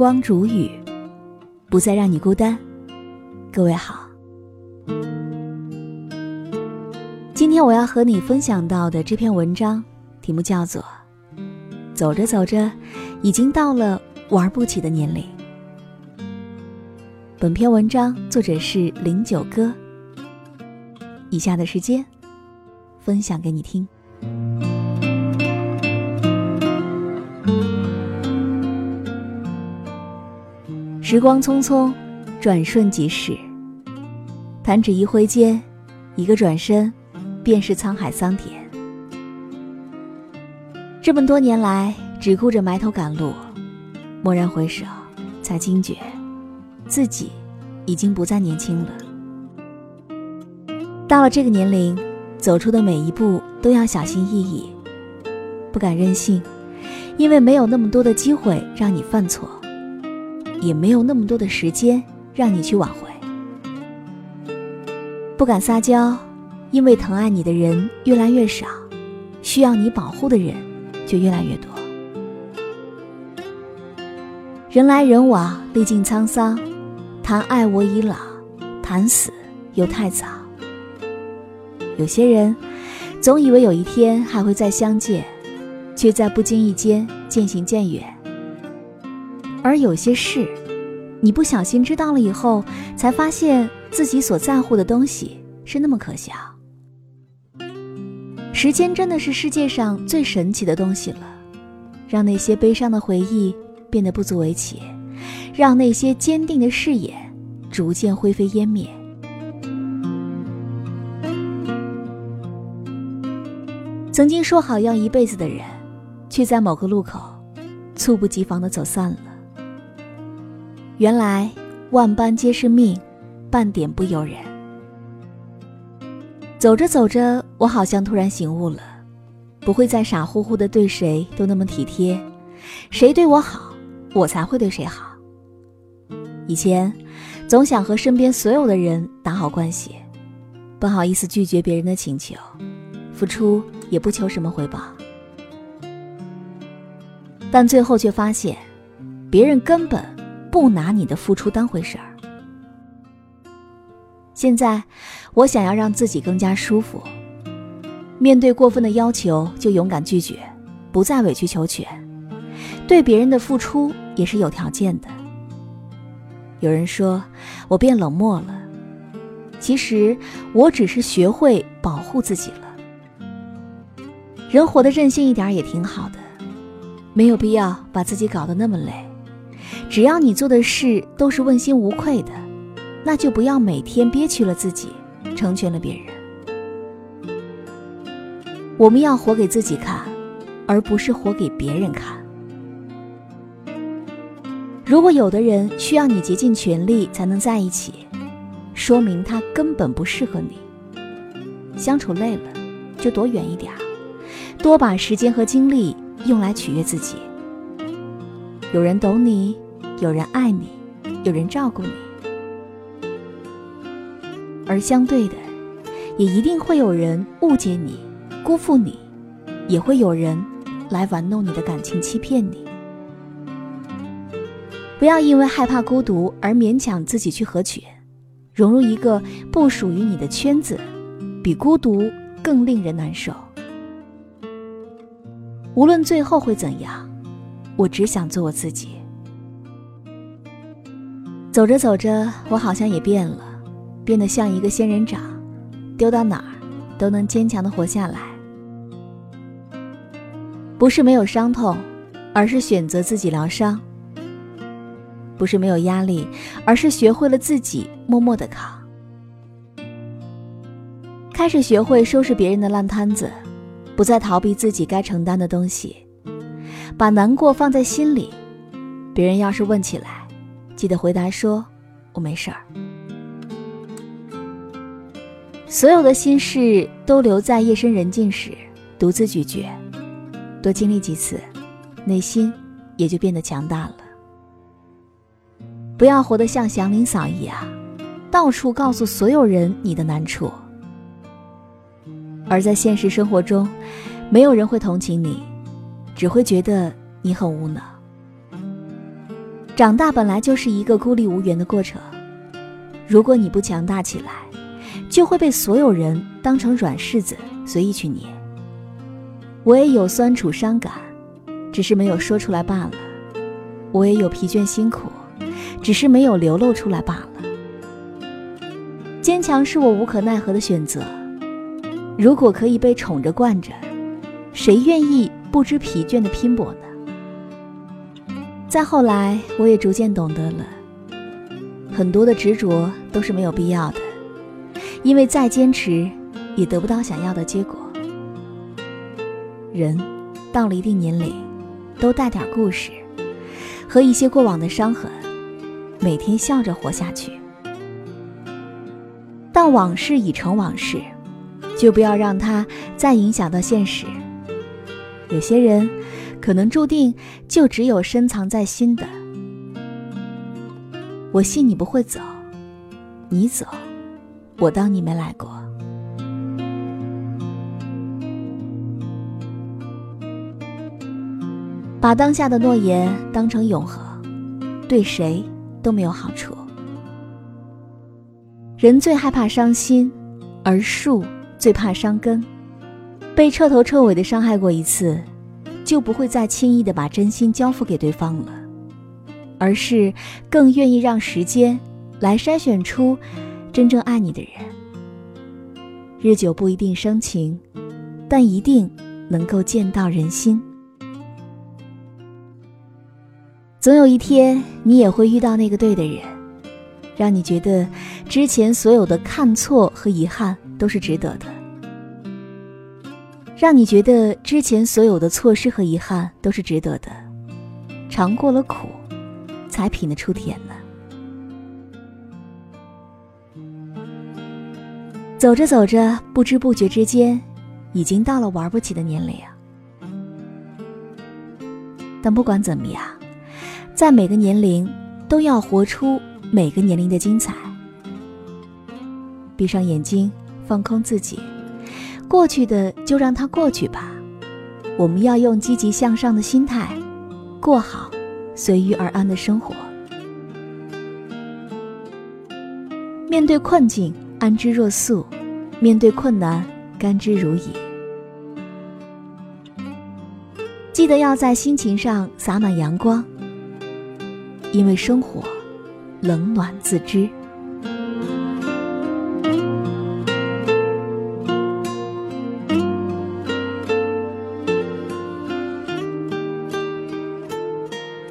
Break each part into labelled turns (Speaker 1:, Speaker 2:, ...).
Speaker 1: 光煮雨，不再让你孤单。各位好，今天我要和你分享到的这篇文章，题目叫做《走着走着，已经到了玩不起的年龄》。本篇文章作者是零九哥。以下的时间，分享给你听。时光匆匆，转瞬即逝。弹指一挥间，一个转身，便是沧海桑田。这么多年来，只顾着埋头赶路，蓦然回首，才惊觉，自己已经不再年轻了。到了这个年龄，走出的每一步都要小心翼翼，不敢任性，因为没有那么多的机会让你犯错。也没有那么多的时间让你去挽回，不敢撒娇，因为疼爱你的人越来越少，需要你保护的人就越来越多。人来人往，历尽沧桑，谈爱我已老，谈死又太早。有些人总以为有一天还会再相见，却在不经意间渐行渐远。而有些事，你不小心知道了以后，才发现自己所在乎的东西是那么可笑。时间真的是世界上最神奇的东西了，让那些悲伤的回忆变得不足为奇，让那些坚定的誓言逐渐灰飞烟灭。曾经说好要一辈子的人，却在某个路口，猝不及防的走散了。原来万般皆是命，半点不由人。走着走着，我好像突然醒悟了，不会再傻乎乎的对谁都那么体贴，谁对我好，我才会对谁好。以前总想和身边所有的人打好关系，不好意思拒绝别人的请求，付出也不求什么回报，但最后却发现，别人根本。不拿你的付出当回事儿。现在，我想要让自己更加舒服。面对过分的要求，就勇敢拒绝，不再委曲求全。对别人的付出也是有条件的。有人说我变冷漠了，其实我只是学会保护自己了。人活得任性一点也挺好的，没有必要把自己搞得那么累。只要你做的事都是问心无愧的，那就不要每天憋屈了自己，成全了别人。我们要活给自己看，而不是活给别人看。如果有的人需要你竭尽全力才能在一起，说明他根本不适合你。相处累了，就躲远一点，多把时间和精力用来取悦自己。有人懂你。有人爱你，有人照顾你，而相对的，也一定会有人误解你、辜负你，也会有人来玩弄你的感情、欺骗你。不要因为害怕孤独而勉强自己去合群，融入一个不属于你的圈子，比孤独更令人难受。无论最后会怎样，我只想做我自己。走着走着，我好像也变了，变得像一个仙人掌，丢到哪儿都能坚强的活下来。不是没有伤痛，而是选择自己疗伤；不是没有压力，而是学会了自己默默的扛。开始学会收拾别人的烂摊子，不再逃避自己该承担的东西，把难过放在心里。别人要是问起来，记得回答说：“我没事儿。”所有的心事都留在夜深人静时，独自咀嚼。多经历几次，内心也就变得强大了。不要活得像祥林嫂一样，到处告诉所有人你的难处。而在现实生活中，没有人会同情你，只会觉得你很无能。长大本来就是一个孤立无援的过程。如果你不强大起来，就会被所有人当成软柿子随意去捏。我也有酸楚伤感，只是没有说出来罢了；我也有疲倦辛苦，只是没有流露出来罢了。坚强是我无可奈何的选择。如果可以被宠着惯着，谁愿意不知疲倦的拼搏呢？再后来，我也逐渐懂得了，很多的执着都是没有必要的，因为再坚持，也得不到想要的结果。人到了一定年龄，都带点故事和一些过往的伤痕，每天笑着活下去。但往事已成往事，就不要让它再影响到现实。有些人，可能注定就只有深藏在心的。我信你不会走，你走，我当你没来过。把当下的诺言当成永恒，对谁都没有好处。人最害怕伤心，而树最怕伤根。被彻头彻尾的伤害过一次，就不会再轻易的把真心交付给对方了，而是更愿意让时间来筛选出真正爱你的人。日久不一定生情，但一定能够见到人心。总有一天，你也会遇到那个对的人。让你觉得之前所有的看错和遗憾都是值得的，让你觉得之前所有的错失和遗憾都是值得的，尝过了苦，才品得出甜呢。走着走着，不知不觉之间，已经到了玩不起的年龄。但不管怎么样，在每个年龄都要活出。每个年龄的精彩。闭上眼睛，放空自己，过去的就让它过去吧。我们要用积极向上的心态，过好随遇而安的生活。面对困境，安之若素；面对困难，甘之如饴。记得要在心情上洒满阳光，因为生活。冷暖自知。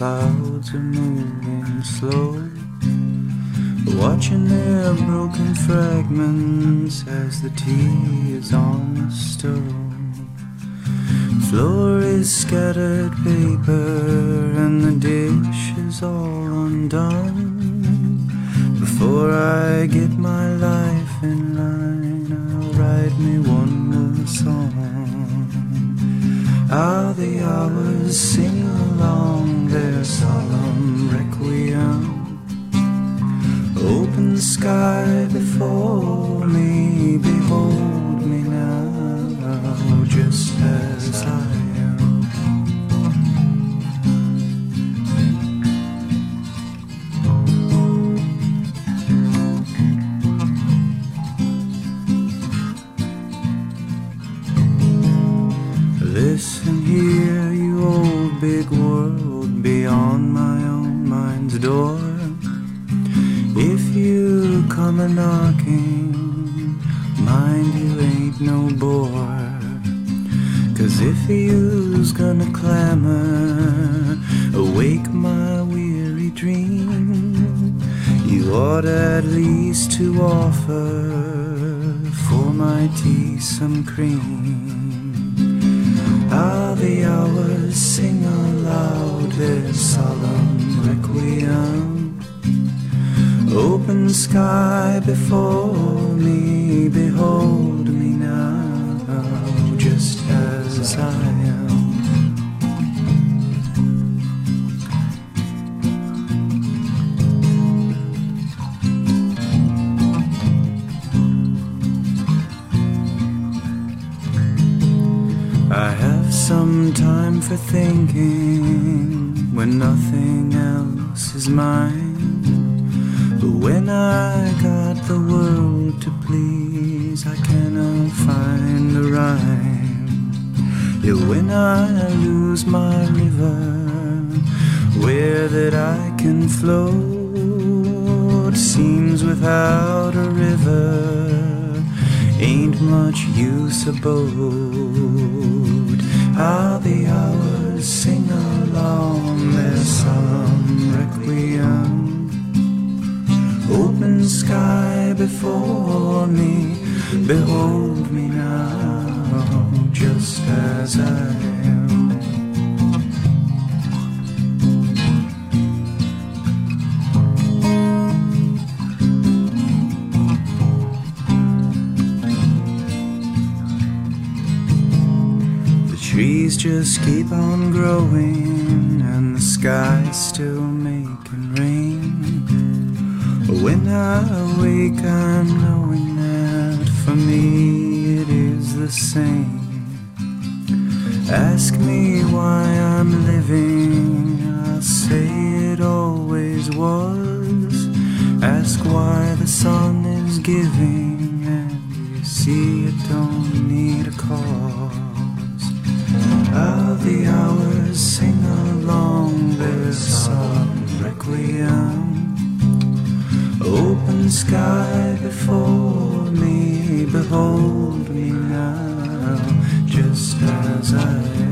Speaker 1: Clouds are moving slow. Watching their broken fragments as the tea is on the stove. Floor is scattered paper and the dish is all undone. Before I get my life in line, I'll write me one more song. How the hours sing along their solemn requiem. Open sky before me, behold me now, just as I am Listen here, you old big world beyond my own mind's door. If you come a knocking, mind you ain't no bore. Cause if you's gonna clamor, awake my weary dream.
Speaker 2: You ought at least to offer for my tea some cream. How the hours sing their solemn requiem. Open sky before me, behold me now, just as I am. I have some time for thinking when nothing else is mine. But when I got the world to please, I cannot find the rhyme. Yeah, when I lose my river, where that I can float seems without a river ain't much use abode. How the sing along their solemn requiem. Open sky before me, behold me now, just as I am. Trees just keep on growing, and the sky's still making rain. When I wake, I'm knowing that for me it is the same. Ask me why I'm living, I'll say it always was. Ask why the sun is giving, and you see it don't need a cause. How the hours sing along this solemn requiem. Open sky before me, behold me now, just as I am.